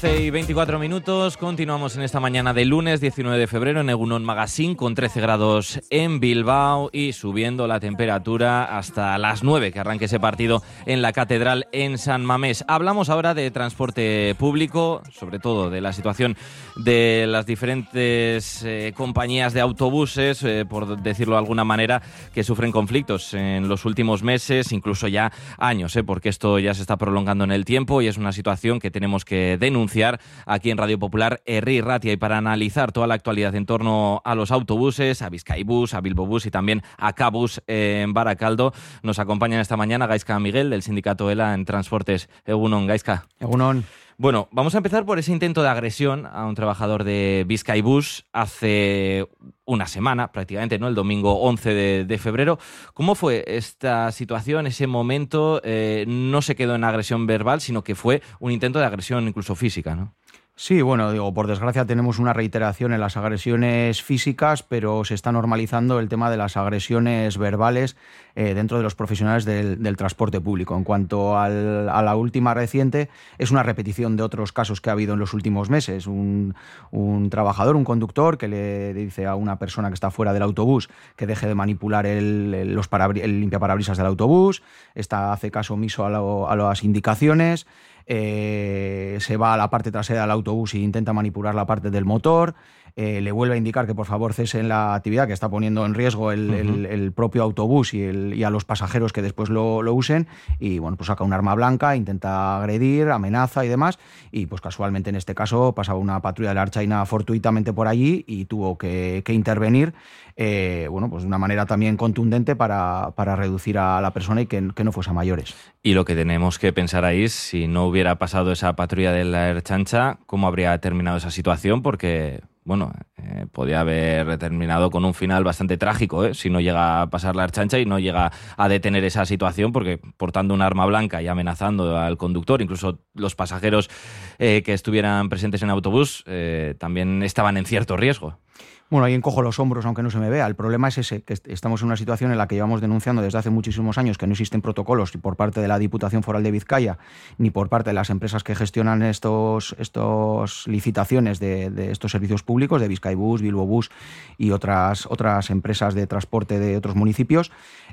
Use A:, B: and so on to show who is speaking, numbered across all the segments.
A: 11 y 24 minutos, continuamos en esta mañana de lunes 19 de febrero en Egunon Magazine con 13 grados en Bilbao y subiendo la temperatura hasta las 9 que arranque ese partido en la Catedral en San Mamés. Hablamos ahora de transporte público, sobre todo de la situación de las diferentes eh, compañías de autobuses, eh, por decirlo de alguna manera, que sufren conflictos en los últimos meses, incluso ya años, eh, porque esto ya se está prolongando en el tiempo y es una situación que tenemos que denunciar aquí en Radio Popular Erri Ratia y para analizar toda la actualidad en torno a los autobuses, a Vizcaibus, a Bilbobus y también a Cabus en Baracaldo, nos acompañan esta mañana Gaisca Miguel del sindicato ELA en Transportes. Egunon, Gaisca.
B: Egunon.
A: Bueno, vamos a empezar por ese intento de agresión a un trabajador de Bus hace una semana, prácticamente, ¿no? El domingo 11 de, febrero. ¿Cómo fue esta situación, ese momento? Eh, no se quedó en agresión verbal, sino que fue un intento de agresión incluso física, ¿no?
B: Sí, bueno, digo, por desgracia tenemos una reiteración en las agresiones físicas, pero se está normalizando el tema de las agresiones verbales eh, dentro de los profesionales del, transporte público. En cuanto a la última reciente, es una repetición de otros casos que ha habido en los últimos meses. Un, trabajador, un conductor, que le dice a una persona que está fuera del autobús que deje de manipular el, el, los limpiaparabrisas del autobús, esta hace caso omiso a las indicaciones. Eh, se va a la parte trasera del autobús e intenta manipular la parte del motor, eh, le vuelve a indicar que por favor cesen la actividad que está poniendo en riesgo el, propio autobús y, a los pasajeros que después lo, usen y bueno, pues saca un arma blanca, intenta agredir, amenaza y demás y pues casualmente en este caso pasaba una patrulla de la Archaina fortuitamente por allí y tuvo que, intervenir eh, bueno, pues de una manera también contundente para, reducir a la persona y que, no fuese a mayores.
A: Y lo que tenemos que pensar ahí es si no hubiera pasado esa patrulla de la Erchancha, ¿cómo habría terminado esa situación? Porque bueno, eh, podía haber terminado con un final bastante trágico, ¿eh? si no llega a pasar la archancha y no llega a detener esa situación, porque portando un arma blanca y amenazando al conductor, incluso los pasajeros eh, que estuvieran presentes en autobús, eh, también estaban en cierto riesgo.
B: Bueno, ahí encojo los hombros aunque no se me vea. El problema es ese, que estamos en una situación en la que llevamos denunciando desde hace muchísimos años que no existen protocolos ni por parte de la Diputación Foral de Vizcaya ni por parte de las empresas que gestionan estos, estos licitaciones de, estos servicios públicos, de Vizcaibus, Bilbobus y otras, otras empresas de transporte de otros municipios.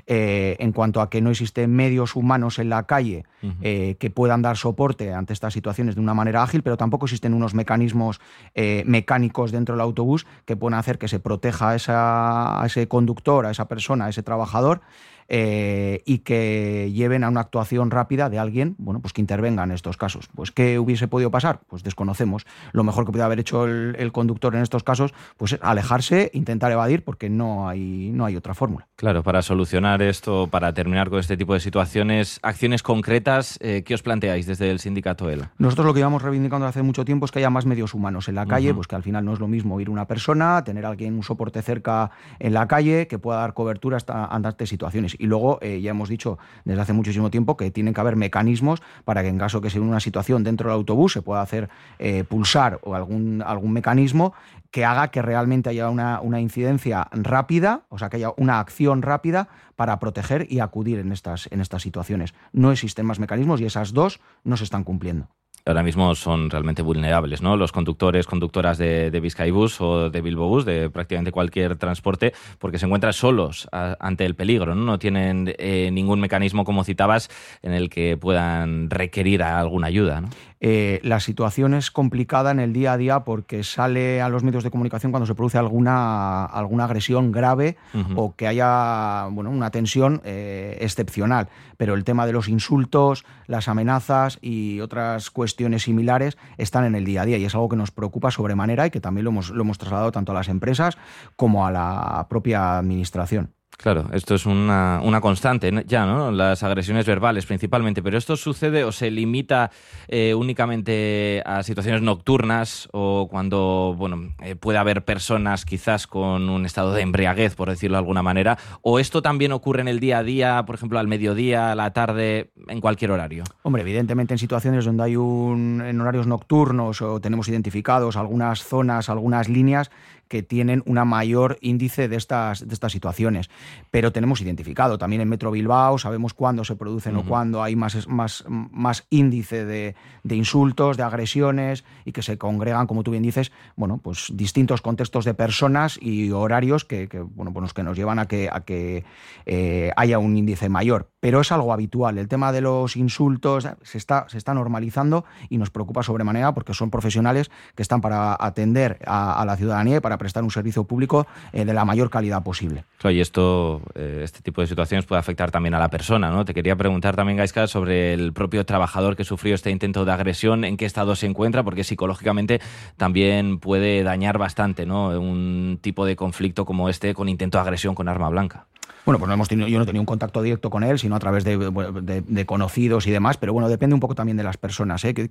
B: Eh, en cuanto a que no existen medios humanos en la calle eh, que puedan dar soporte ante estas situaciones de una manera ágil, pero tampoco existen unos mecanismos eh, mecánicos dentro del autobús que puedan hacer que se proteja a, a ese conductor, a esa persona, a ese trabajador eh, y que lleven a una actuación rápida de alguien, bueno, pues que intervenga en estos casos. Pues ¿qué hubiese podido pasar? Pues desconocemos. Lo mejor que puede haber hecho el, conductor en estos casos, pues es alejarse, intentar evadir, porque no hay, no hay otra fórmula.
A: Claro, para solucionar esto, para terminar con este tipo de situaciones, acciones concretas, eh, ¿qué os planteáis desde el sindicato ELA?
B: Nosotros lo que íbamos reivindicando hace mucho tiempo es que haya más medios humanos en la calle, pues que al final no es lo mismo ir una persona, tener a alguien un soporte cerca en la calle que pueda dar cobertura hasta ante situaciones. Y luego eh, ya hemos dicho desde hace muchísimo tiempo que tienen que haber mecanismos para que en caso que sea una situación dentro del autobús se pueda hacer eh, pulsar o algún, algún mecanismo que haga que realmente haya una, una, incidencia rápida, o sea, que haya una acción rápida para proteger y acudir en estas, en estas situaciones. No existen más mecanismos y esas dos no se están cumpliendo
A: ahora mismo son realmente vulnerables, ¿no? Los conductores, conductoras de, de Vizcaibus o de Bilbobus, de prácticamente cualquier transporte, porque se encuentran solos ante el peligro, ¿no? No tienen eh, ningún mecanismo, como citabas, en el que puedan requerir alguna ayuda, ¿no?
B: Eh, la situación es complicada en el día a día porque sale a los medios de comunicación cuando se produce alguna, alguna agresión grave o que haya bueno, una tensión eh, excepcional. Pero el tema de los insultos, las amenazas y otras cuestiones similares están en el día a día y es algo que nos preocupa sobremanera y que también lo hemos, lo hemos trasladado tanto a las empresas como a la propia administración.
A: Claro, esto es una, una, constante ya, ¿no? Las agresiones verbales principalmente, pero esto sucede o se limita eh, únicamente a situaciones nocturnas o cuando, bueno, eh, puede haber personas quizás con un estado de embriaguez, por decirlo de alguna manera, o esto también ocurre en el día a día, por ejemplo, al mediodía, a la tarde, en cualquier horario.
B: Hombre, evidentemente en situaciones donde hay un, en horarios nocturnos o tenemos identificados algunas zonas, algunas líneas que tienen una mayor índice de estas, de estas situaciones. Pero tenemos identificado. También en Metro Bilbao sabemos cuándo se producen o cuándo hay más, más, más índice de, insultos, de agresiones y que se congregan, como tú bien dices, bueno, pues distintos contextos de personas y horarios que, bueno, pues que nos llevan a que, a que eh, haya un índice mayor. Pero es algo habitual. El tema de los insultos se está, se está normalizando y nos preocupa sobremanera porque son profesionales que están para atender a, la ciudadanía y para prestar un servicio público eh, de la mayor calidad posible.
A: y esto, eh, este tipo de situaciones puede afectar también a la persona, ¿no? Te quería preguntar también, Gaiska, sobre el propio trabajador que sufrió este intento de agresión, en qué estado se encuentra, porque psicológicamente también puede dañar bastante, ¿no? Un tipo de conflicto como este con intento de agresión con arma blanca.
B: Bueno, pues no hemos tenido, yo no he tenido un contacto directo con él, sino a través de, conocidos y demás, pero bueno, depende un poco también de las personas. ¿eh? Que,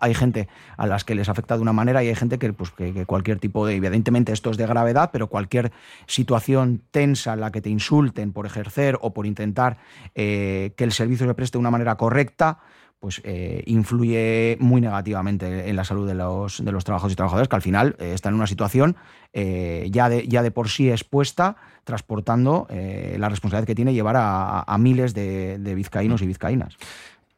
B: hay, gente a las que les afecta de una manera y hay gente que, pues, que, cualquier tipo de, evidentemente esto es de gravedad, pero cualquier situación tensa en la que te insulten por ejercer o por intentar eh, que el servicio se preste de una manera correcta, pues eh, influye muy negativamente en la salud de los, de los trabajadores y trabajadoras, que al final eh, están en una situación eh, ya, de, ya de por sí expuesta, transportando la responsabilidad que tiene llevar a, miles de, de vizcaínos y vizcaínas.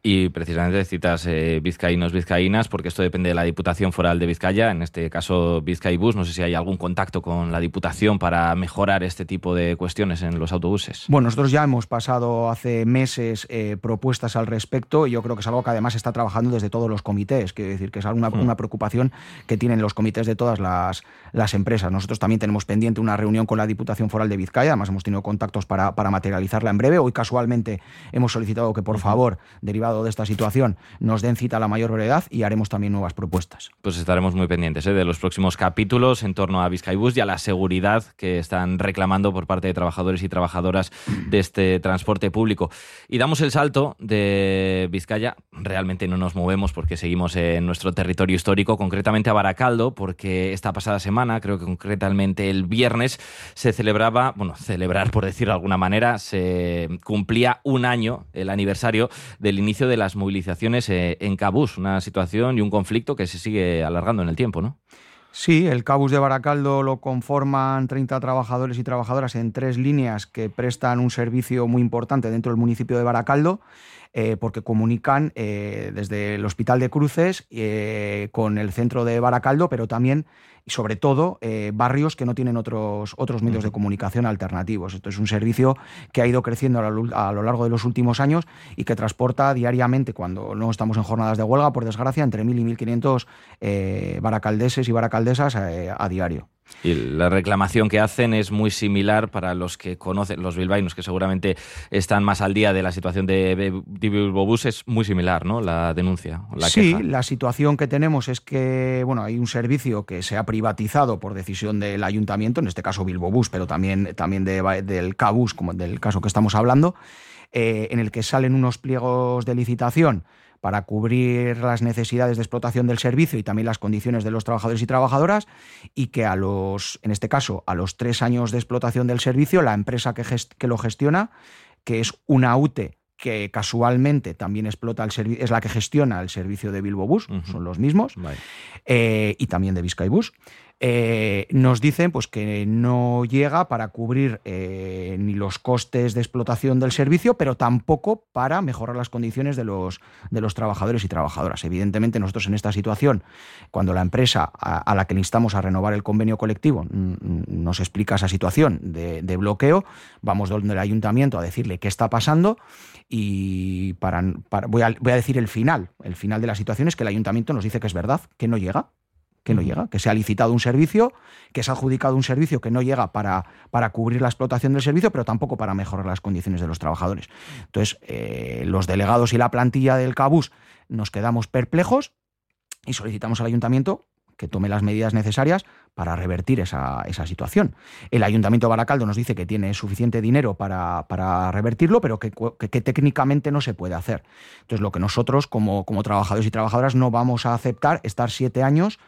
A: Y precisamente citas eh, vizcaínos, vizcaínas, porque esto depende de la Diputación Foral de Vizcaya, en este caso Vizcaibus. No sé si hay algún contacto con la Diputación para mejorar este tipo de cuestiones en los autobuses.
B: Bueno, nosotros ya hemos pasado hace meses eh, propuestas al respecto y yo creo que es algo que además está trabajando desde todos los comités. Quiero decir que es una, hmm. una preocupación que tienen los comités de todas las, las, empresas. Nosotros también tenemos pendiente una reunión con la Diputación Foral de Vizcaya, además hemos tenido contactos para, para materializarla en breve. Hoy casualmente hemos solicitado que por favor, derivado de esta situación nos den cita a la mayor brevedad y haremos también nuevas propuestas.
A: Pues estaremos muy pendientes ¿eh? de los próximos capítulos en torno a Vizcaibus y a la seguridad que están reclamando por parte de trabajadores y trabajadoras de este transporte público. Y damos el salto de Vizcaya, realmente no nos movemos porque seguimos en nuestro territorio histórico, concretamente a Baracaldo, porque esta pasada semana, creo que concretamente el viernes, se celebraba, bueno, celebrar por decirlo de alguna manera, se cumplía un año, el aniversario del inicio de las movilizaciones eh, en Cabús, una situación y un conflicto que se sigue alargando en el tiempo, ¿no?
B: Sí, el Cabus de Baracaldo lo conforman 30 trabajadores y trabajadoras en tres líneas que prestan un servicio muy importante dentro del municipio de Baracaldo. Eh, porque comunican eh, desde el Hospital de Cruces con el centro de Baracaldo, pero también y sobre todo eh, barrios que no tienen otros, otros medios de comunicación alternativos. Esto es un servicio que ha ido creciendo a lo, largo de los últimos años y que transporta diariamente, cuando no estamos en jornadas de huelga, por desgracia, entre 1.000 y 1.500 eh, baracaldeses y baracaldesas eh, a diario.
A: Y la reclamación que hacen es muy similar para los que conocen, los bilbaínos, que seguramente están más al día de la situación de, Bilbobús, es muy similar, ¿no? La denuncia. La
B: sí, la situación que tenemos es que, bueno, hay un servicio que se ha privatizado por decisión del ayuntamiento, en este caso Bilbobús, pero también, también del Cabús, como del caso que estamos hablando, eh, en el que salen unos pliegos de licitación para cubrir las necesidades de explotación del servicio y también las condiciones de los trabajadores y trabajadoras y que a los, en este caso, a los tres años de explotación del servicio, la empresa que, que lo gestiona, que es una UTE que casualmente también explota el es la que gestiona el servicio de Bilbo Bus, son los mismos, eh, y también de Bus. Eh, nos dicen pues, que no llega para cubrir eh, ni los costes de explotación del servicio, pero tampoco para mejorar las condiciones de los, de los trabajadores y trabajadoras. Evidentemente, nosotros en esta situación, cuando la empresa a, la que le instamos a renovar el convenio colectivo nos explica esa situación de, bloqueo, vamos donde el ayuntamiento a decirle qué está pasando y para, voy, a, voy a decir el final. El final de la situación es que el ayuntamiento nos dice que es verdad, que no llega, que no llega, que se ha licitado un servicio, que se ha adjudicado un servicio que no llega para, para cubrir la explotación del servicio, pero tampoco para mejorar las condiciones de los trabajadores. Entonces, eh, los delegados y la plantilla del CABUS nos quedamos perplejos y solicitamos al ayuntamiento que tome las medidas necesarias para revertir esa, situación. El Ayuntamiento Baracaldo nos dice que tiene suficiente dinero para, para revertirlo, pero que, que, técnicamente no se puede hacer. Entonces, lo que nosotros, como, como trabajadores y trabajadoras, no vamos a aceptar estar siete años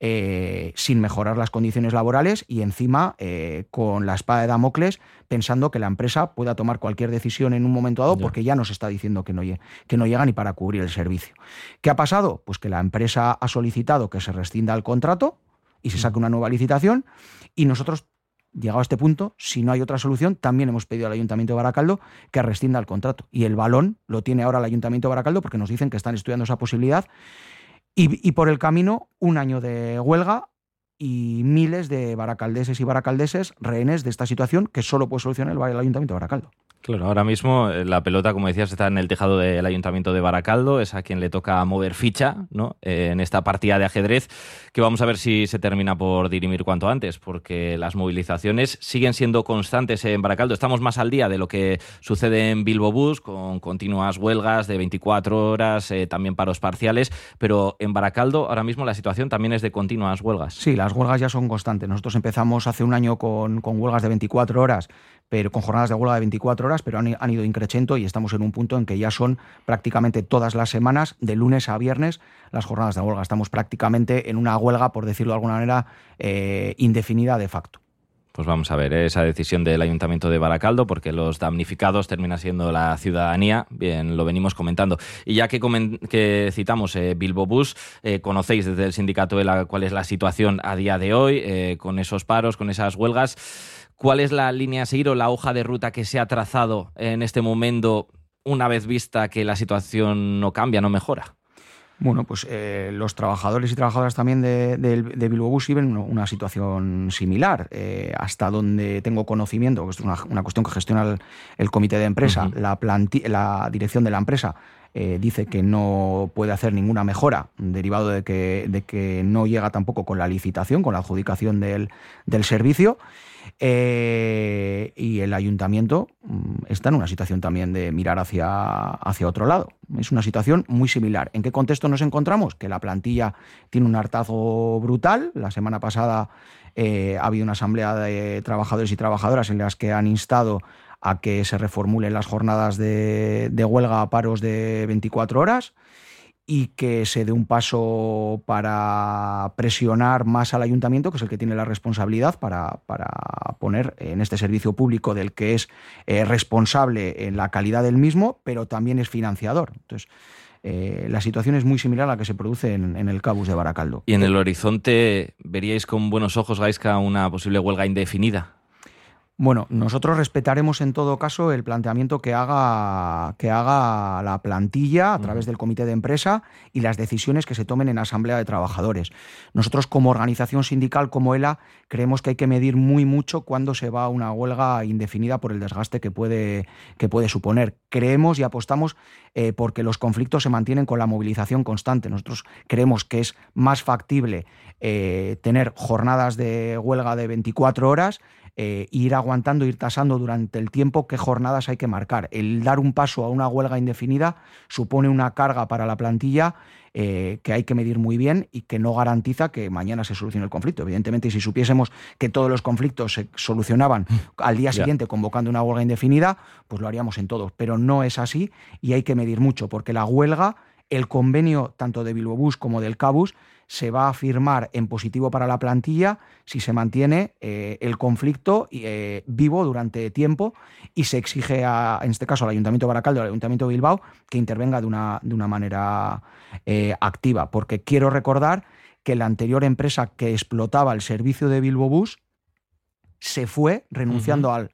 B: eh, sin mejorar las condiciones laborales y encima eh, con la espada de Damocles pensando que la empresa pueda tomar cualquier decisión en un momento dado porque ya nos está diciendo que no, que no llega ni para cubrir el servicio. ¿Qué ha pasado? Pues que la empresa ha solicitado que se rescinda el contrato y se saque una nueva licitación y nosotros llegado a este punto, si no hay otra solución, también hemos pedido al Ayuntamiento de Baracaldo que rescinda el contrato. Y el balón lo tiene ahora el Ayuntamiento de Baracaldo porque nos dicen que están estudiando esa posibilidad. Y, por el camino, un año de huelga y miles de baracaldeses y baracaldeses rehenes de esta situación que solo puede solucionar el, el Ayuntamiento de Baracaldo.
A: Claro, ahora mismo eh, la pelota, como decías, está en el tejado del Ayuntamiento de Baracaldo, es a quien le toca mover ficha ¿no? Eh, en esta partida de ajedrez, que vamos a ver si se termina por dirimir cuanto antes, porque las movilizaciones siguen siendo constantes en Baracaldo. Estamos más al día de lo que sucede en Bilbo Bus, con continuas huelgas de 24 horas, eh, también paros parciales, pero en Baracaldo ahora mismo la situación también es de continuas huelgas.
B: Sí, las huelgas ya son constantes. Nosotros empezamos hace un año con, con huelgas de 24 horas pero con jornadas de huelga de 24 horas, pero han, ido increciendo y estamos en un punto en que ya son prácticamente todas las semanas, de lunes a viernes, las jornadas de huelga. Estamos prácticamente en una huelga, por decirlo de alguna manera, eh, indefinida de facto.
A: Pues vamos a ver ¿eh? esa decisión del Ayuntamiento de Baracaldo, porque los damnificados termina siendo la ciudadanía, bien, lo venimos comentando. Y ya que, que citamos eh, Bilbo Bus, conocéis desde el sindicato la cuál es la situación a día de hoy, con esos paros, con esas huelgas. ¿Cuál es la línea a seguir o la hoja de ruta que se ha trazado en este momento una vez vista que la situación no cambia, no mejora?
B: Bueno, pues eh, los trabajadores y trabajadoras también de, de, Bilbo Bus viven una situación similar. Eh, hasta donde tengo conocimiento, que esto es una, cuestión que gestiona el, comité de empresa, la, la dirección de la empresa eh, dice que no puede hacer ninguna mejora, derivado de que, de que no llega tampoco con la licitación, con la adjudicación del, del servicio. Eh, y el ayuntamiento mm, está en una situación también de mirar hacia, hacia otro lado. Es una situación muy similar. ¿En qué contexto nos encontramos? Que la plantilla tiene un hartazgo brutal. La semana pasada eh, ha habido una asamblea de trabajadores y trabajadoras en las que han instado a que se reformulen las jornadas de, huelga a paros de 24 horas y que se dé un paso para presionar más al ayuntamiento, que es el que tiene la responsabilidad para, poner en este servicio público del que es eh, responsable en la calidad del mismo, pero también es financiador. Entonces, eh, la situación es muy similar a la que se produce en, en, el Cabus de Baracaldo.
A: ¿Y en el horizonte veríais con buenos ojos, Gaisca, una posible huelga indefinida?
B: Bueno, nosotros respetaremos en todo caso el planteamiento que haga, que haga la plantilla a través del comité de empresa y las decisiones que se tomen en asamblea de trabajadores. Nosotros como organización sindical, como ELA, creemos que hay que medir muy mucho cuando se va a una huelga indefinida por el desgaste que puede, que puede suponer. Creemos y apostamos eh, porque los conflictos se mantienen con la movilización constante. Nosotros creemos que es más factible eh, tener jornadas de huelga de 24 horas eh, ir aguantando, ir tasando durante el tiempo qué jornadas hay que marcar. El dar un paso a una huelga indefinida supone una carga para la plantilla eh, que hay que medir muy bien y que no garantiza que mañana se solucione el conflicto. Evidentemente, si supiésemos que todos los conflictos se solucionaban al día siguiente convocando una huelga indefinida, pues lo haríamos en todos. Pero no es así y hay que medir mucho, porque la huelga, el convenio tanto de Bilbobús como del Cabus, se va a firmar en positivo para la plantilla si se mantiene eh, el conflicto eh, vivo durante tiempo y se exige, en este caso, al Ayuntamiento de Baracaldo, al Ayuntamiento de Bilbao, que intervenga de una, de una manera eh, activa. Porque quiero recordar que la anterior empresa que explotaba el servicio de Bilbo Bus se fue renunciando a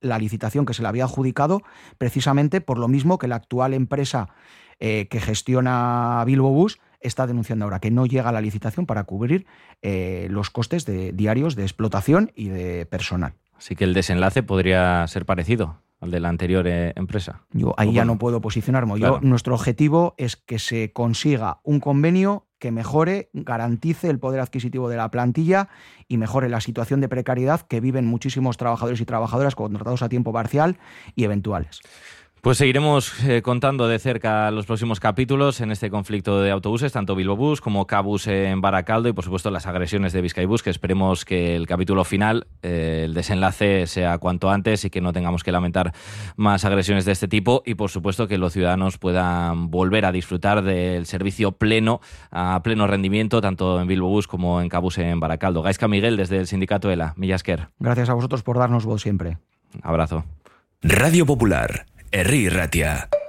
B: la licitación que se le había adjudicado precisamente por lo mismo que la actual empresa que gestiona Bilbo Bus está denunciando ahora que no llega a la licitación para cubrir eh, los costes de, diarios de explotación y de personal.
A: Así que el desenlace podría ser parecido al de la anterior eh, empresa.
B: Yo ahí ya no puedo posicionarme. Yo, nuestro objetivo es que se consiga un convenio que mejore, garantice el poder adquisitivo de la plantilla y mejore la situación de precariedad que viven muchísimos trabajadores y trabajadoras contratados a tiempo parcial y eventuales.
A: Pues seguiremos eh, contando de cerca los próximos capítulos en este conflicto de autobuses, tanto Bilbo Bus como Cabus en Baracaldo y por supuesto las agresiones de Vizcaibus, que esperemos que el capítulo final, eh, el desenlace sea cuanto antes y que no tengamos que lamentar más agresiones de este tipo y por supuesto que los ciudadanos puedan volver a disfrutar del servicio pleno, a pleno rendimiento, tanto en Bilbo Bus como en Cabus en Baracaldo. Gaisca Miguel desde el sindicato ELA, Millasker.
B: Gracias a vosotros por darnos voz siempre.
A: Abrazo.
C: Radio Popular Herri Ratia.